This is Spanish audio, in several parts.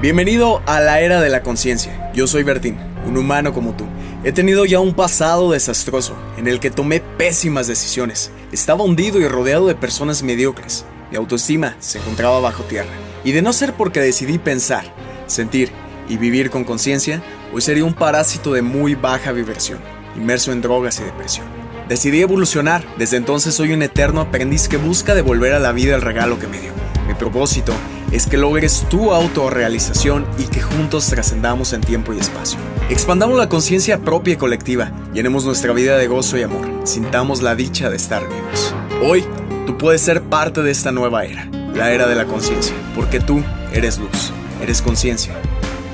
Bienvenido a la era de la conciencia. Yo soy Bertín, un humano como tú. He tenido ya un pasado desastroso, en el que tomé pésimas decisiones. Estaba hundido y rodeado de personas mediocres. Mi autoestima se encontraba bajo tierra. Y de no ser porque decidí pensar, sentir y vivir con conciencia, hoy sería un parásito de muy baja vibración, inmerso en drogas y depresión. Decidí evolucionar. Desde entonces soy un eterno aprendiz que busca devolver a la vida el regalo que me dio. Mi propósito es que logres tu autorrealización y que juntos trascendamos en tiempo y espacio. Expandamos la conciencia propia y colectiva, llenemos nuestra vida de gozo y amor, sintamos la dicha de estar vivos. Hoy, tú puedes ser parte de esta nueva era, la era de la conciencia, porque tú eres luz, eres conciencia,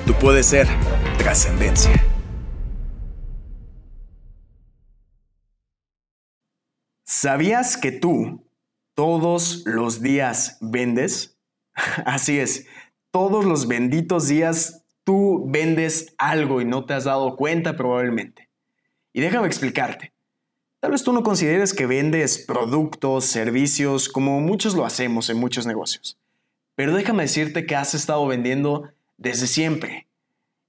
tú puedes ser trascendencia. ¿Sabías que tú todos los días vendes? Así es, todos los benditos días tú vendes algo y no te has dado cuenta probablemente. Y déjame explicarte. Tal vez tú no consideres que vendes productos, servicios, como muchos lo hacemos en muchos negocios. Pero déjame decirte que has estado vendiendo desde siempre.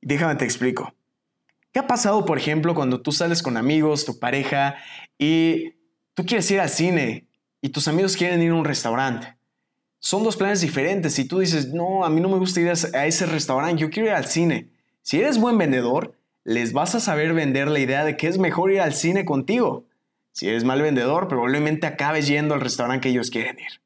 Déjame te explico. ¿Qué ha pasado, por ejemplo, cuando tú sales con amigos, tu pareja, y tú quieres ir al cine y tus amigos quieren ir a un restaurante? Son dos planes diferentes. Si tú dices, no, a mí no me gusta ir a ese restaurante, yo quiero ir al cine. Si eres buen vendedor, les vas a saber vender la idea de que es mejor ir al cine contigo. Si eres mal vendedor, probablemente acabes yendo al restaurante que ellos quieren ir.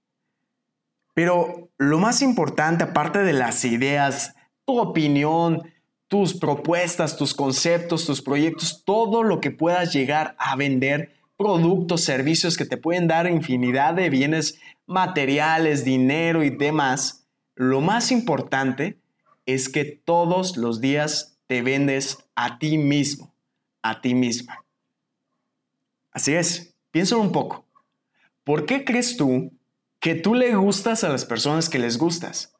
Pero lo más importante, aparte de las ideas, tu opinión, tus propuestas, tus conceptos, tus proyectos, todo lo que puedas llegar a vender, productos, servicios que te pueden dar infinidad de bienes materiales, dinero y demás, lo más importante es que todos los días te vendes a ti mismo, a ti misma. Así es, piénsalo un poco. ¿Por qué crees tú que tú le gustas a las personas que les gustas?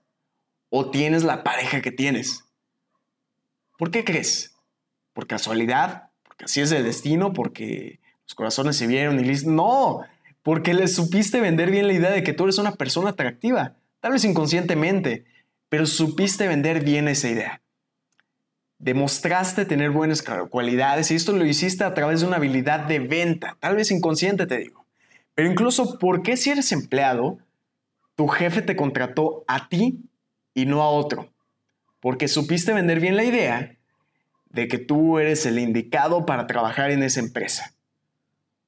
¿O tienes la pareja que tienes? ¿Por qué crees? ¿Por casualidad? ¿Porque así es el destino? ¿Porque los corazones se vieron y listo? No, porque le supiste vender bien la idea de que tú eres una persona atractiva, tal vez inconscientemente, pero supiste vender bien esa idea. Demostraste tener buenas cualidades y esto lo hiciste a través de una habilidad de venta, tal vez inconsciente te digo. Pero incluso, ¿por qué si eres empleado, tu jefe te contrató a ti y no a otro? Porque supiste vender bien la idea de que tú eres el indicado para trabajar en esa empresa.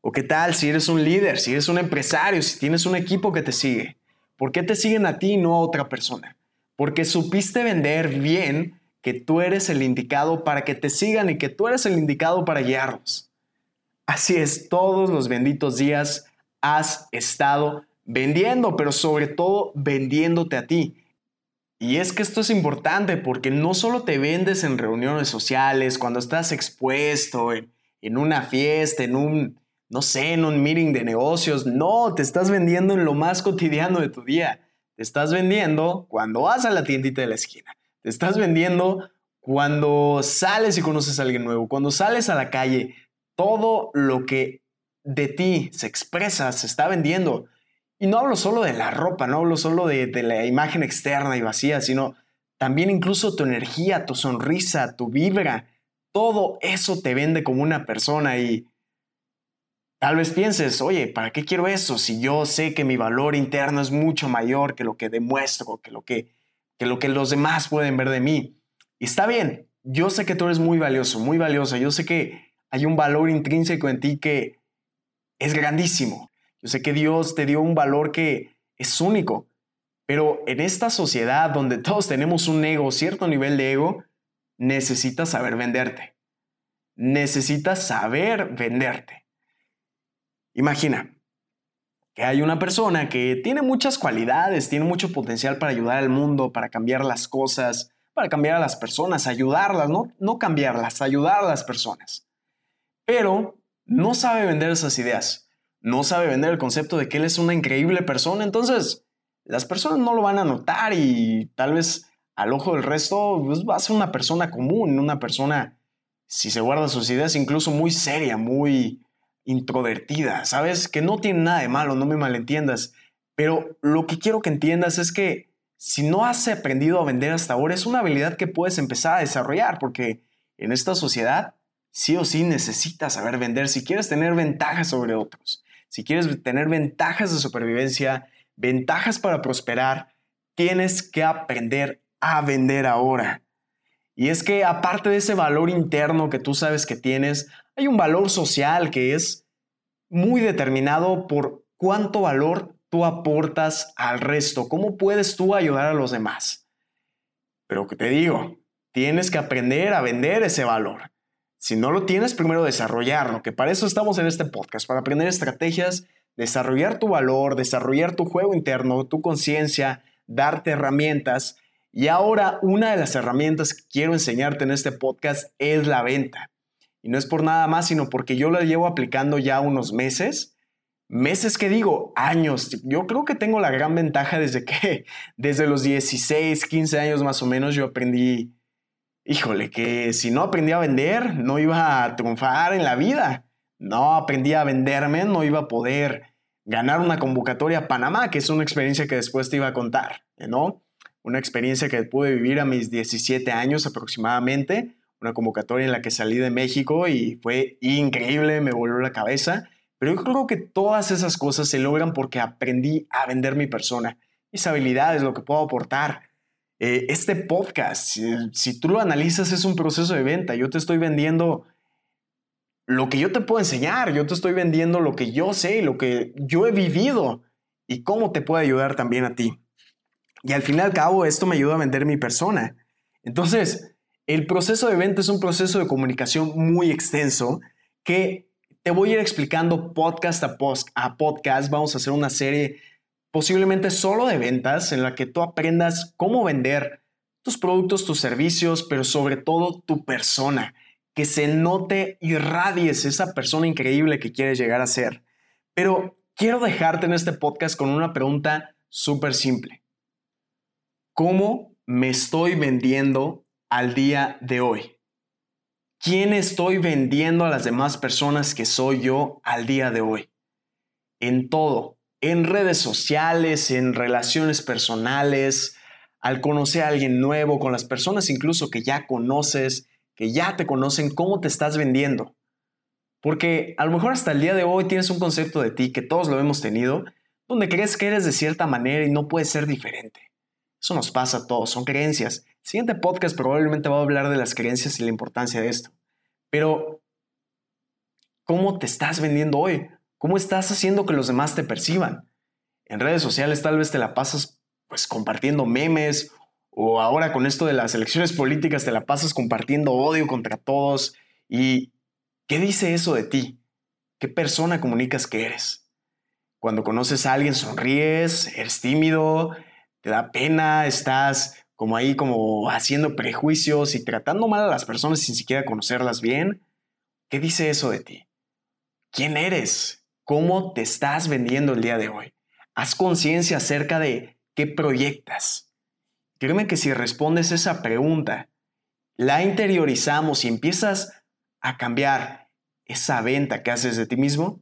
¿O qué tal si eres un líder, si eres un empresario, si tienes un equipo que te sigue? ¿Por qué te siguen a ti y no a otra persona? Porque supiste vender bien que tú eres el indicado para que te sigan y que tú eres el indicado para guiarlos. Así es, todos los benditos días has estado vendiendo, pero sobre todo vendiéndote a ti. Y es que esto es importante porque no solo te vendes en reuniones sociales, cuando estás expuesto, en, en una fiesta, en un, no sé, en un meeting de negocios. No, te estás vendiendo en lo más cotidiano de tu día. Te estás vendiendo cuando vas a la tiendita de la esquina. Te estás vendiendo cuando sales y conoces a alguien nuevo. Cuando sales a la calle, todo lo que de ti se expresa se está vendiendo. Y no hablo solo de la ropa, no hablo solo de, la imagen externa y vacía, sino también incluso tu energía, tu sonrisa, tu vibra. Todo eso te vende como una persona y Tal vez pienses, oye, ¿para qué quiero eso si yo sé que mi valor interno es mucho mayor que lo que demuestro, que lo que, que, lo que los demás pueden ver de mí? Y está bien, yo sé que tú eres muy valioso, muy valiosa, yo sé que hay un valor intrínseco en ti que es grandísimo. Yo sé que Dios te dio un valor que es único, pero en esta sociedad donde todos tenemos un ego, cierto nivel de ego, necesitas saber venderte. Necesitas saber venderte. Imagina que hay una persona que tiene muchas cualidades, tiene mucho potencial para ayudar al mundo, para cambiar las cosas, para cambiar a las personas, ayudarlas, no, no cambiarlas, ayudar a las personas. Pero no sabe vender esas ideas, no sabe vender el concepto de que él es una increíble persona, entonces las personas no lo van a notar y tal vez al ojo del resto pues, va a ser una persona común, una persona, si se guarda sus ideas, incluso muy seria, muy, introvertida, ¿sabes? Que no tiene nada de malo, no me malentiendas, pero lo que quiero que entiendas es que si no has aprendido a vender hasta ahora, es una habilidad que puedes empezar a desarrollar porque en esta sociedad sí o sí necesitas saber vender si quieres tener ventajas sobre otros. Si quieres tener ventajas de supervivencia, ventajas para prosperar, tienes que aprender a vender ahora. Y es que aparte de ese valor interno que tú sabes que tienes, hay un valor social que es muy determinado por cuánto valor tú aportas al resto, cómo puedes tú ayudar a los demás. Pero que te digo, tienes que aprender a vender ese valor. Si no lo tienes, primero desarrollarlo, que para eso estamos en este podcast, para aprender estrategias, desarrollar tu valor, desarrollar tu juego interno, tu conciencia, darte herramientas. Y ahora una de las herramientas que quiero enseñarte en este podcast es la venta. Y no es por nada más, sino porque yo la llevo aplicando ya unos meses. Meses que digo, años. Yo creo que tengo la gran ventaja desde que, desde los 16, 15 años más o menos, yo aprendí, híjole, que si no aprendí a vender, no iba a triunfar en la vida. No aprendí a venderme, no iba a poder ganar una convocatoria a Panamá, que es una experiencia que después te iba a contar, ¿no? Una experiencia que pude vivir a mis 17 años aproximadamente, una convocatoria en la que salí de México y fue increíble, me volvió la cabeza, pero yo creo que todas esas cosas se logran porque aprendí a vender mi persona, mis habilidades, lo que puedo aportar. Eh, este podcast, si, tú lo analizas, es un proceso de venta. Yo te estoy vendiendo lo que yo te puedo enseñar, yo te estoy vendiendo lo que yo sé lo que yo he vivido y cómo te puede ayudar también a ti. Y al fin y al cabo, esto me ayuda a vender mi persona. Entonces, el proceso de venta es un proceso de comunicación muy extenso que te voy a ir explicando podcast a, a podcast. Vamos a hacer una serie posiblemente solo de ventas en la que tú aprendas cómo vender tus productos, tus servicios, pero sobre todo tu persona que se note y radies esa persona increíble que quieres llegar a ser. Pero quiero dejarte en este podcast con una pregunta súper simple. ¿Cómo me estoy vendiendo al día de hoy? ¿Quién estoy vendiendo a las demás personas que soy yo al día de hoy? En todo, en redes sociales, en relaciones personales, al conocer a alguien nuevo, con las personas incluso que ya conoces, que ya te conocen cómo te estás vendiendo. Porque a lo mejor hasta el día de hoy tienes un concepto de ti que todos lo hemos tenido, donde crees que eres de cierta manera y no puedes ser diferente. Eso nos pasa a todos, son creencias. El siguiente podcast probablemente va a hablar de las creencias y la importancia de esto. Pero, ¿cómo te estás vendiendo hoy? ¿Cómo estás haciendo que los demás te perciban? En redes sociales tal vez te la pasas pues compartiendo memes o ahora con esto de las elecciones políticas te la pasas compartiendo odio contra todos. ¿Y qué dice eso de ti? ¿Qué persona comunicas que eres? Cuando conoces a alguien sonríes, eres tímido, te da pena, estás como ahí como haciendo prejuicios y tratando mal a las personas sin siquiera conocerlas bien. ¿Qué dice eso de ti? ¿Quién eres? ¿Cómo te estás vendiendo el día de hoy? Haz conciencia acerca de qué proyectas. Créeme que si respondes esa pregunta, la interiorizamos y empiezas a cambiar esa venta que haces de ti mismo,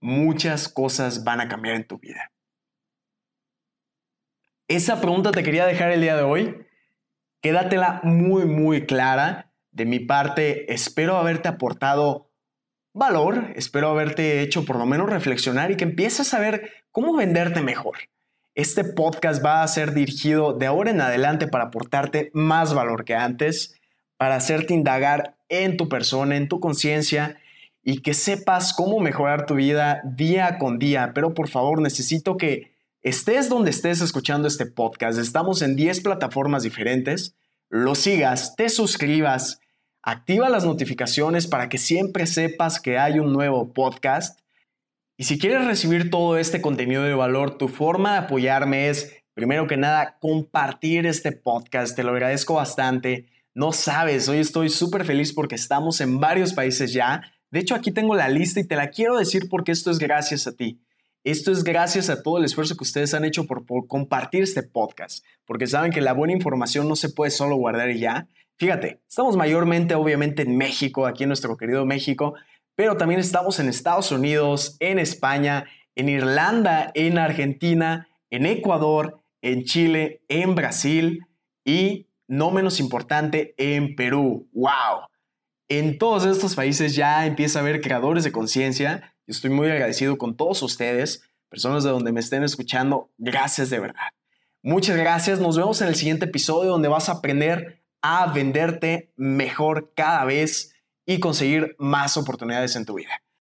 muchas cosas van a cambiar en tu vida. Esa pregunta te quería dejar el día de hoy. Quédatela muy, muy clara. De mi parte, espero haberte aportado valor, espero haberte hecho por lo menos reflexionar y que empieces a ver cómo venderte mejor. Este podcast va a ser dirigido de ahora en adelante para aportarte más valor que antes, para hacerte indagar en tu persona, en tu conciencia y que sepas cómo mejorar tu vida día con día. Pero por favor, necesito que estés donde estés escuchando este podcast. Estamos en 10 plataformas diferentes. Lo sigas, te suscribas, activa las notificaciones para que siempre sepas que hay un nuevo podcast y si quieres recibir todo este contenido de valor, tu forma de apoyarme es, primero que nada, compartir este podcast. Te lo agradezco bastante. No sabes, hoy estoy súper feliz porque estamos en varios países ya. De hecho, aquí tengo la lista y te la quiero decir porque esto es gracias a ti. Esto es gracias a todo el esfuerzo que ustedes han hecho por, compartir este podcast, porque saben que la buena información no se puede solo guardar y ya. Fíjate, estamos mayormente, obviamente, en México, aquí en nuestro querido México, pero también estamos en Estados Unidos, en España, en Irlanda, en Argentina, en Ecuador, en Chile, en Brasil y, no menos importante, en Perú. ¡Wow! En todos estos países ya empieza a haber creadores de conciencia. Yo estoy muy agradecido con todos ustedes, personas de donde me estén escuchando. Gracias de verdad. Muchas gracias. Nos vemos en el siguiente episodio donde vas a aprender a venderte mejor cada vez y conseguir más oportunidades en tu vida.